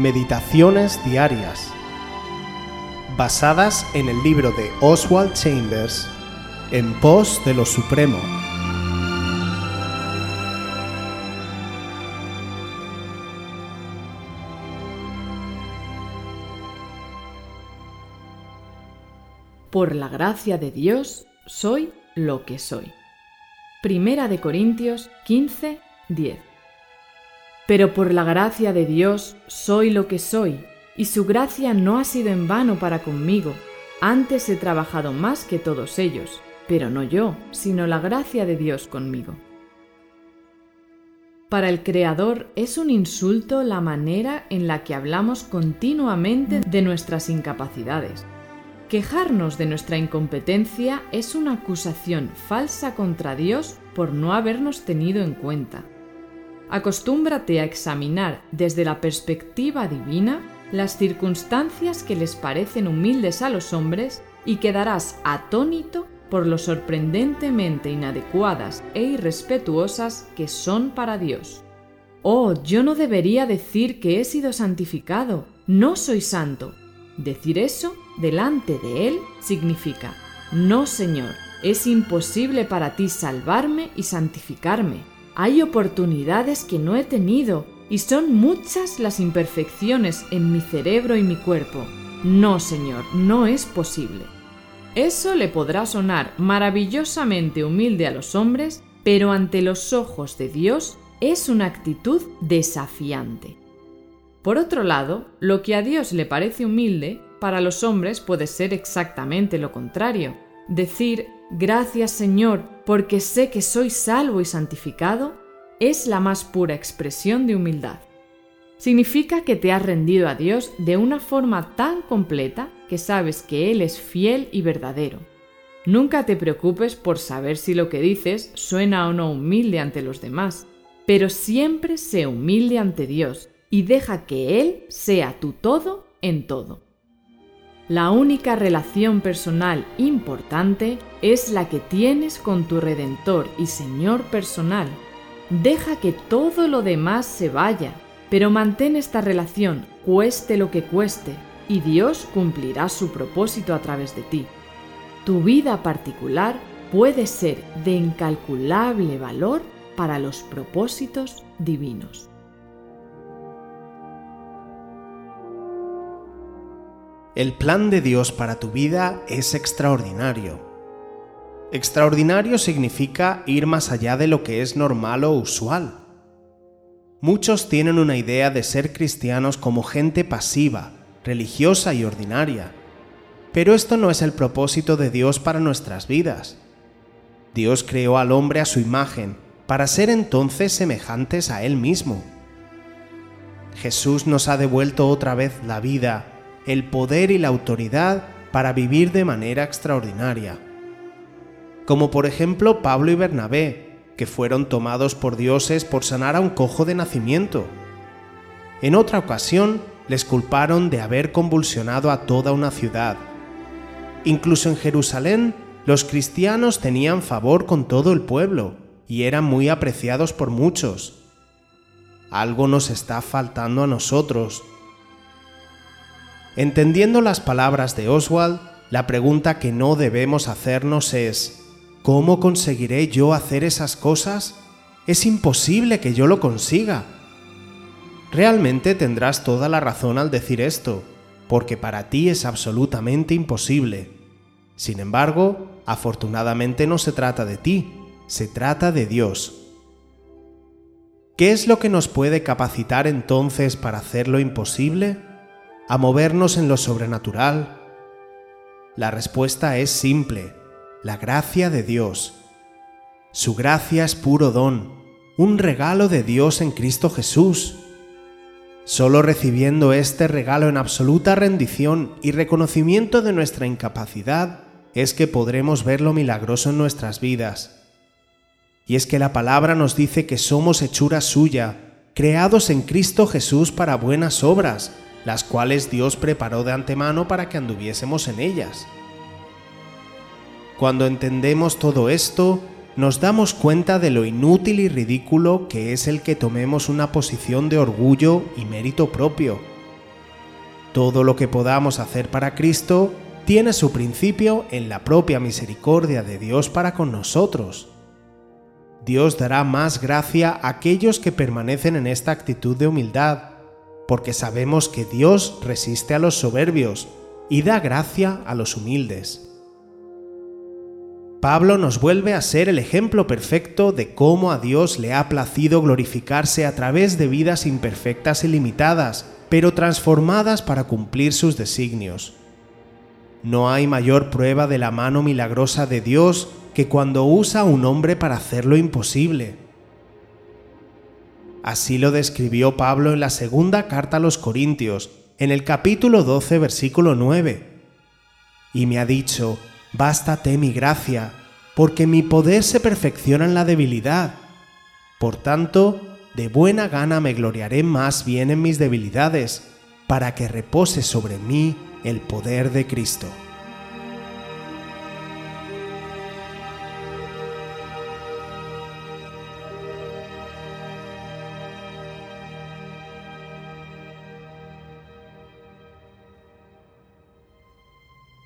Meditaciones Diarias, basadas en el libro de Oswald Chambers, En pos de lo Supremo. Por la gracia de Dios soy lo que soy. Primera de Corintios 15, 10. Pero por la gracia de Dios soy lo que soy, y su gracia no ha sido en vano para conmigo. Antes he trabajado más que todos ellos, pero no yo, sino la gracia de Dios conmigo. Para el Creador es un insulto la manera en la que hablamos continuamente de nuestras incapacidades. Quejarnos de nuestra incompetencia es una acusación falsa contra Dios por no habernos tenido en cuenta. Acostúmbrate a examinar desde la perspectiva divina las circunstancias que les parecen humildes a los hombres y quedarás atónito por lo sorprendentemente inadecuadas e irrespetuosas que son para Dios. Oh, yo no debería decir que he sido santificado, no soy santo. Decir eso delante de Él significa, no Señor, es imposible para ti salvarme y santificarme. Hay oportunidades que no he tenido y son muchas las imperfecciones en mi cerebro y mi cuerpo. No, Señor, no es posible. Eso le podrá sonar maravillosamente humilde a los hombres, pero ante los ojos de Dios es una actitud desafiante. Por otro lado, lo que a Dios le parece humilde para los hombres puede ser exactamente lo contrario. Decir, gracias Señor, porque sé que soy salvo y santificado, es la más pura expresión de humildad. Significa que te has rendido a Dios de una forma tan completa que sabes que Él es fiel y verdadero. Nunca te preocupes por saber si lo que dices suena o no humilde ante los demás, pero siempre sé humilde ante Dios y deja que Él sea tu todo en todo. La única relación personal importante es la que tienes con tu Redentor y Señor personal. Deja que todo lo demás se vaya, pero mantén esta relación, cueste lo que cueste, y Dios cumplirá su propósito a través de ti. Tu vida particular puede ser de incalculable valor para los propósitos divinos. El plan de Dios para tu vida es extraordinario. Extraordinario significa ir más allá de lo que es normal o usual. Muchos tienen una idea de ser cristianos como gente pasiva, religiosa y ordinaria. Pero esto no es el propósito de Dios para nuestras vidas. Dios creó al hombre a su imagen para ser entonces semejantes a Él mismo. Jesús nos ha devuelto otra vez la vida el poder y la autoridad para vivir de manera extraordinaria. Como por ejemplo Pablo y Bernabé, que fueron tomados por dioses por sanar a un cojo de nacimiento. En otra ocasión les culparon de haber convulsionado a toda una ciudad. Incluso en Jerusalén, los cristianos tenían favor con todo el pueblo y eran muy apreciados por muchos. Algo nos está faltando a nosotros Entendiendo las palabras de Oswald, la pregunta que no debemos hacernos es, ¿cómo conseguiré yo hacer esas cosas? Es imposible que yo lo consiga. Realmente tendrás toda la razón al decir esto, porque para ti es absolutamente imposible. Sin embargo, afortunadamente no se trata de ti, se trata de Dios. ¿Qué es lo que nos puede capacitar entonces para hacer lo imposible? A movernos en lo sobrenatural? La respuesta es simple, la gracia de Dios. Su gracia es puro don, un regalo de Dios en Cristo Jesús. Solo recibiendo este regalo en absoluta rendición y reconocimiento de nuestra incapacidad es que podremos ver lo milagroso en nuestras vidas. Y es que la palabra nos dice que somos hechura suya, creados en Cristo Jesús para buenas obras, las cuales Dios preparó de antemano para que anduviésemos en ellas. Cuando entendemos todo esto, nos damos cuenta de lo inútil y ridículo que es el que tomemos una posición de orgullo y mérito propio, Todo lo que podamos hacer para Cristo tiene su principio en la propia misericordia de Dios para con nosotros. Dios dará más gracia a aquellos que permanecen en esta actitud de humildad, porque sabemos que Dios resiste a los soberbios y da gracia a los humildes. Pablo nos vuelve a ser el ejemplo perfecto de cómo a Dios le ha placido glorificarse a través de vidas imperfectas y limitadas, pero transformadas para cumplir sus designios. No hay mayor prueba de la mano milagrosa de Dios que cuando usa a un hombre para hacer lo imposible. Así lo describió Pablo en la segunda carta a los Corintios, en el capítulo 12, versículo 9. Y me ha dicho, Bástate mi gracia, porque mi poder se perfecciona en la debilidad. Por tanto, de buena gana me gloriaré más bien en mis debilidades, para que repose sobre mí el poder de Cristo.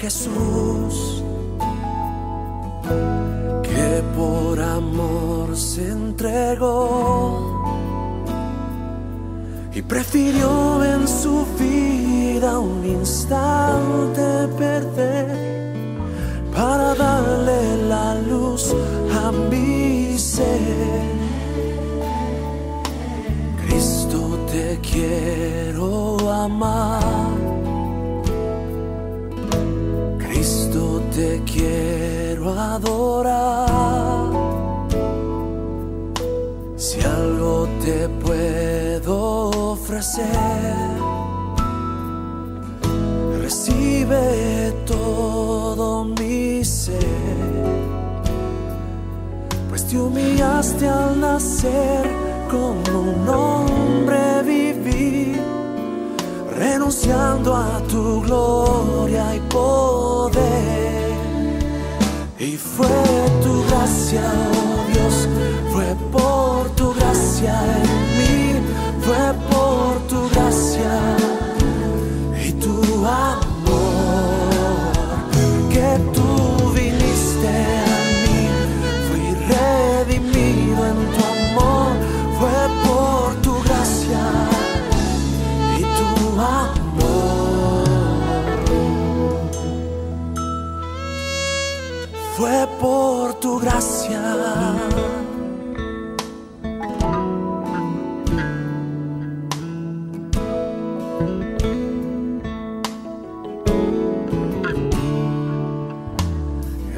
Jesús, que por amor se entregó y prefirió en su vida un instante perder para darle todo mi ser, pues te humillaste al nacer como un hombre vivir, renunciando a tu gloria y poder. Y fue tu gracia, Fue por tu gracia.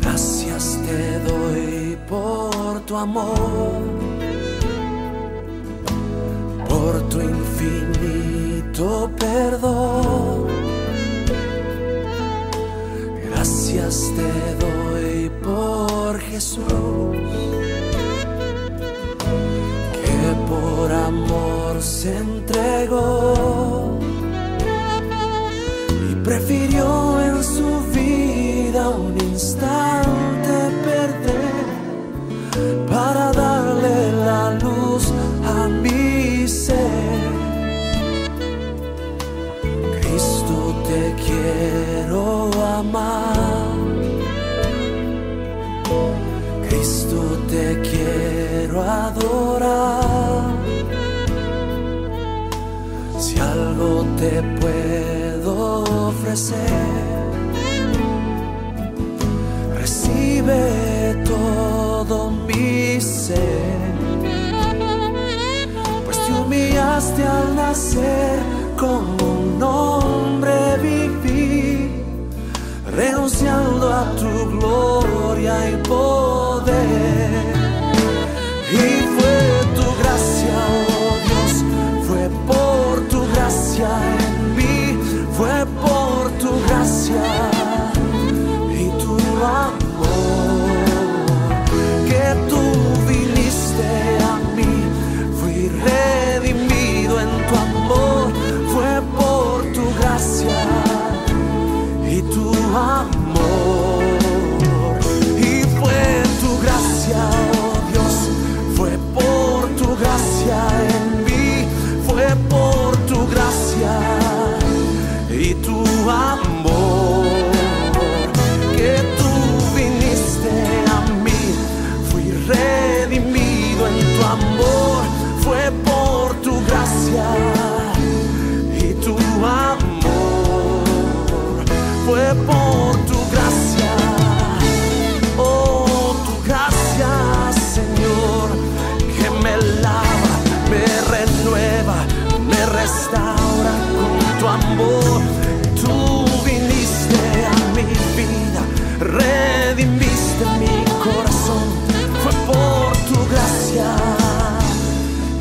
Gracias te doy por tu amor, por tu infinito perdón. Gracias te doy por Jesús, que por amor se entregó y prefirió en su vida un instante te puedo ofrecer. Recibe todo mi ser, pues te humillaste al nacer como un hombre viví, renunciando a tu gloria y poder. wrong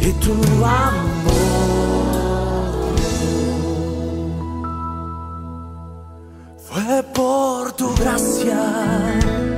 de tu amor. Fue por tu gracia.